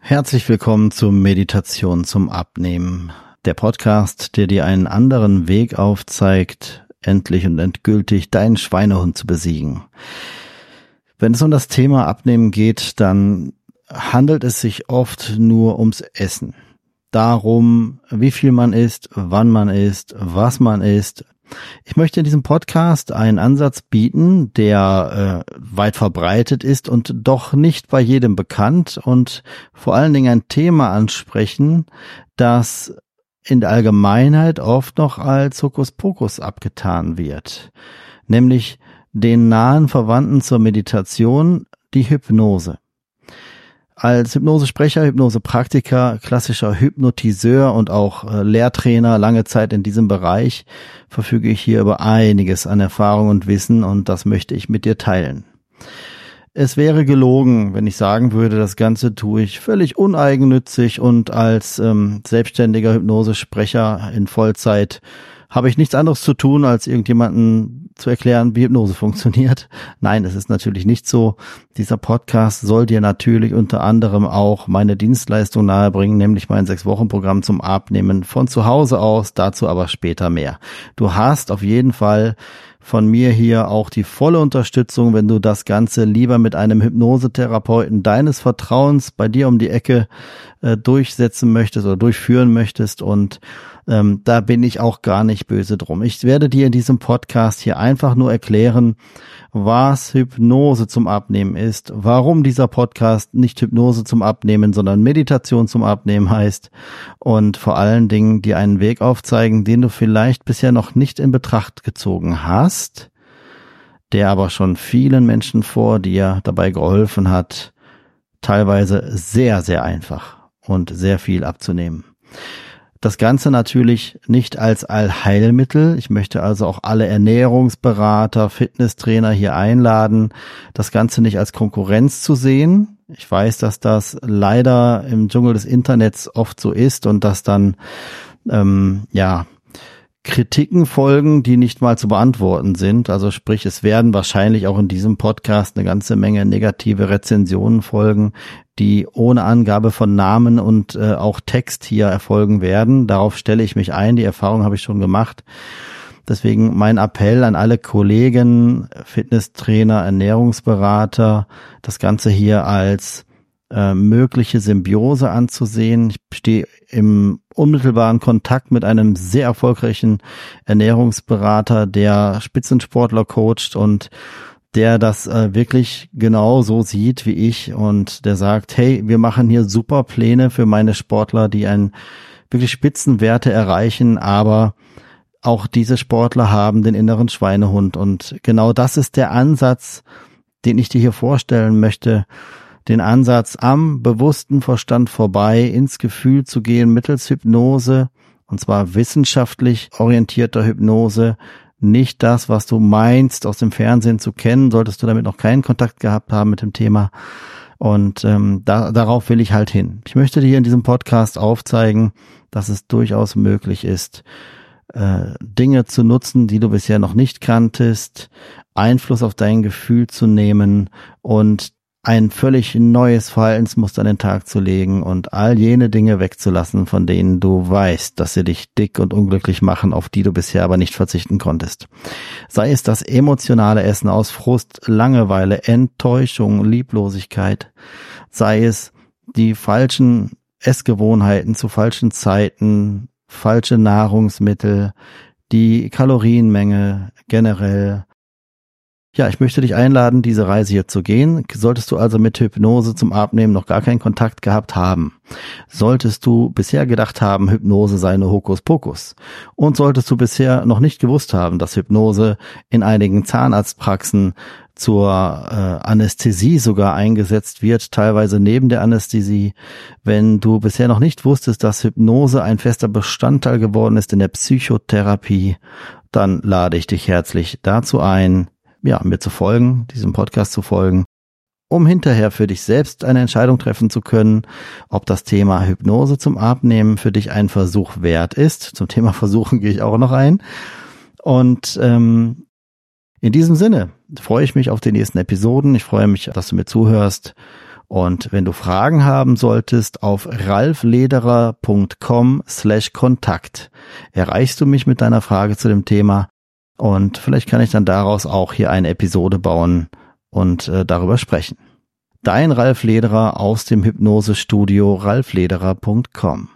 Herzlich willkommen zur Meditation zum Abnehmen. Der Podcast, der dir einen anderen Weg aufzeigt, endlich und endgültig deinen Schweinehund zu besiegen. Wenn es um das Thema Abnehmen geht, dann handelt es sich oft nur ums Essen. Darum, wie viel man isst, wann man isst, was man isst, ich möchte in diesem Podcast einen Ansatz bieten, der äh, weit verbreitet ist und doch nicht bei jedem bekannt und vor allen Dingen ein Thema ansprechen, das in der Allgemeinheit oft noch als Hokuspokus abgetan wird, nämlich den nahen Verwandten zur Meditation, die Hypnose. Als Hypnosesprecher, Hypnosepraktiker, klassischer Hypnotiseur und auch äh, Lehrtrainer lange Zeit in diesem Bereich verfüge ich hier über einiges an Erfahrung und Wissen und das möchte ich mit dir teilen. Es wäre gelogen, wenn ich sagen würde, das Ganze tue ich völlig uneigennützig und als ähm, selbstständiger Hypnosesprecher in Vollzeit habe ich nichts anderes zu tun, als irgendjemanden zu erklären, wie Hypnose funktioniert. Nein, es ist natürlich nicht so. Dieser Podcast soll dir natürlich unter anderem auch meine Dienstleistung nahebringen, nämlich mein Sechs-Wochen-Programm zum Abnehmen von zu Hause aus, dazu aber später mehr. Du hast auf jeden Fall von mir hier auch die volle Unterstützung, wenn du das Ganze lieber mit einem Hypnosetherapeuten deines Vertrauens bei dir um die Ecke äh, durchsetzen möchtest oder durchführen möchtest und ähm, da bin ich auch gar nicht böse drum. Ich werde dir in diesem Podcast hier einfach nur erklären, was Hypnose zum Abnehmen ist, warum dieser Podcast nicht Hypnose zum Abnehmen, sondern Meditation zum Abnehmen heißt und vor allen Dingen dir einen Weg aufzeigen, den du vielleicht bisher noch nicht in Betracht gezogen hast, der aber schon vielen Menschen vor dir dabei geholfen hat, teilweise sehr, sehr einfach und sehr viel abzunehmen. Das Ganze natürlich nicht als Allheilmittel. Ich möchte also auch alle Ernährungsberater, Fitnesstrainer hier einladen, das Ganze nicht als Konkurrenz zu sehen. Ich weiß, dass das leider im Dschungel des Internets oft so ist und dass dann ähm, ja Kritiken folgen, die nicht mal zu beantworten sind. Also sprich, es werden wahrscheinlich auch in diesem Podcast eine ganze Menge negative Rezensionen folgen, die ohne Angabe von Namen und äh, auch Text hier erfolgen werden. Darauf stelle ich mich ein. Die Erfahrung habe ich schon gemacht. Deswegen mein Appell an alle Kollegen, Fitnesstrainer, Ernährungsberater, das Ganze hier als äh, mögliche Symbiose anzusehen. Ich stehe im unmittelbaren Kontakt mit einem sehr erfolgreichen Ernährungsberater, der Spitzensportler coacht und der das äh, wirklich genau so sieht wie ich und der sagt, hey, wir machen hier super Pläne für meine Sportler, die einen wirklich Spitzenwerte erreichen, aber auch diese Sportler haben den inneren Schweinehund und genau das ist der Ansatz, den ich dir hier vorstellen möchte den Ansatz am bewussten Verstand vorbei ins Gefühl zu gehen mittels Hypnose, und zwar wissenschaftlich orientierter Hypnose, nicht das, was du meinst, aus dem Fernsehen zu kennen, solltest du damit noch keinen Kontakt gehabt haben mit dem Thema. Und ähm, da, darauf will ich halt hin. Ich möchte dir in diesem Podcast aufzeigen, dass es durchaus möglich ist, äh, Dinge zu nutzen, die du bisher noch nicht kanntest, Einfluss auf dein Gefühl zu nehmen und ein völlig neues Verhaltensmuster an den Tag zu legen und all jene Dinge wegzulassen, von denen du weißt, dass sie dich dick und unglücklich machen, auf die du bisher aber nicht verzichten konntest. Sei es das emotionale Essen aus Frust, Langeweile, Enttäuschung, Lieblosigkeit, sei es die falschen Essgewohnheiten zu falschen Zeiten, falsche Nahrungsmittel, die Kalorienmenge generell, ja, ich möchte dich einladen, diese Reise hier zu gehen. Solltest du also mit Hypnose zum Abnehmen noch gar keinen Kontakt gehabt haben, solltest du bisher gedacht haben, Hypnose sei nur Hokuspokus und solltest du bisher noch nicht gewusst haben, dass Hypnose in einigen Zahnarztpraxen zur äh, Anästhesie sogar eingesetzt wird, teilweise neben der Anästhesie. Wenn du bisher noch nicht wusstest, dass Hypnose ein fester Bestandteil geworden ist in der Psychotherapie, dann lade ich dich herzlich dazu ein, ja, mir zu folgen, diesem Podcast zu folgen, um hinterher für dich selbst eine Entscheidung treffen zu können, ob das Thema Hypnose zum Abnehmen für dich ein Versuch wert ist. Zum Thema Versuchen gehe ich auch noch ein. Und ähm, in diesem Sinne freue ich mich auf die nächsten Episoden. Ich freue mich, dass du mir zuhörst. Und wenn du Fragen haben solltest, auf ralflederer.com slash Kontakt erreichst du mich mit deiner Frage zu dem Thema und vielleicht kann ich dann daraus auch hier eine Episode bauen und äh, darüber sprechen. Dein Ralf Lederer aus dem Hypnosestudio ralflederer.com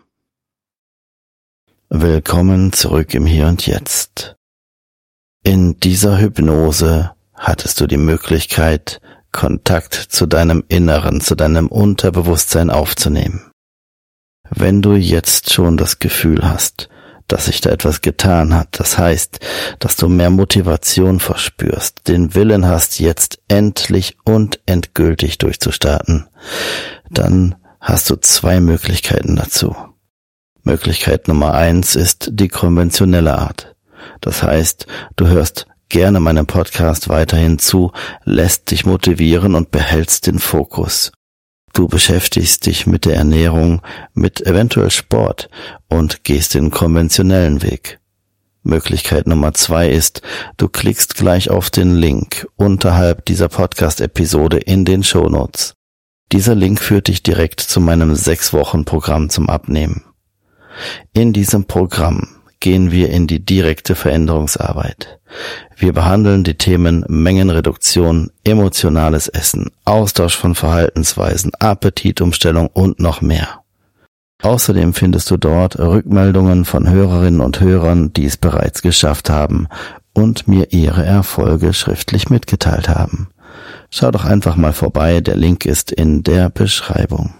Willkommen zurück im Hier und Jetzt. In dieser Hypnose hattest du die Möglichkeit, Kontakt zu deinem Inneren, zu deinem Unterbewusstsein aufzunehmen. Wenn du jetzt schon das Gefühl hast, dass sich da etwas getan hat, das heißt, dass du mehr Motivation verspürst, den Willen hast, jetzt endlich und endgültig durchzustarten, dann hast du zwei Möglichkeiten dazu. Möglichkeit Nummer eins ist die konventionelle Art. Das heißt, du hörst gerne meinem Podcast weiterhin zu, lässt dich motivieren und behältst den Fokus. Du beschäftigst dich mit der Ernährung, mit eventuell Sport und gehst den konventionellen Weg. Möglichkeit Nummer zwei ist, du klickst gleich auf den Link unterhalb dieser Podcast-Episode in den Shownotes. Dieser Link führt dich direkt zu meinem sechs Wochen Programm zum Abnehmen. In diesem Programm gehen wir in die direkte Veränderungsarbeit. Wir behandeln die Themen Mengenreduktion, emotionales Essen, Austausch von Verhaltensweisen, Appetitumstellung und noch mehr. Außerdem findest du dort Rückmeldungen von Hörerinnen und Hörern, die es bereits geschafft haben und mir ihre Erfolge schriftlich mitgeteilt haben. Schau doch einfach mal vorbei, der Link ist in der Beschreibung.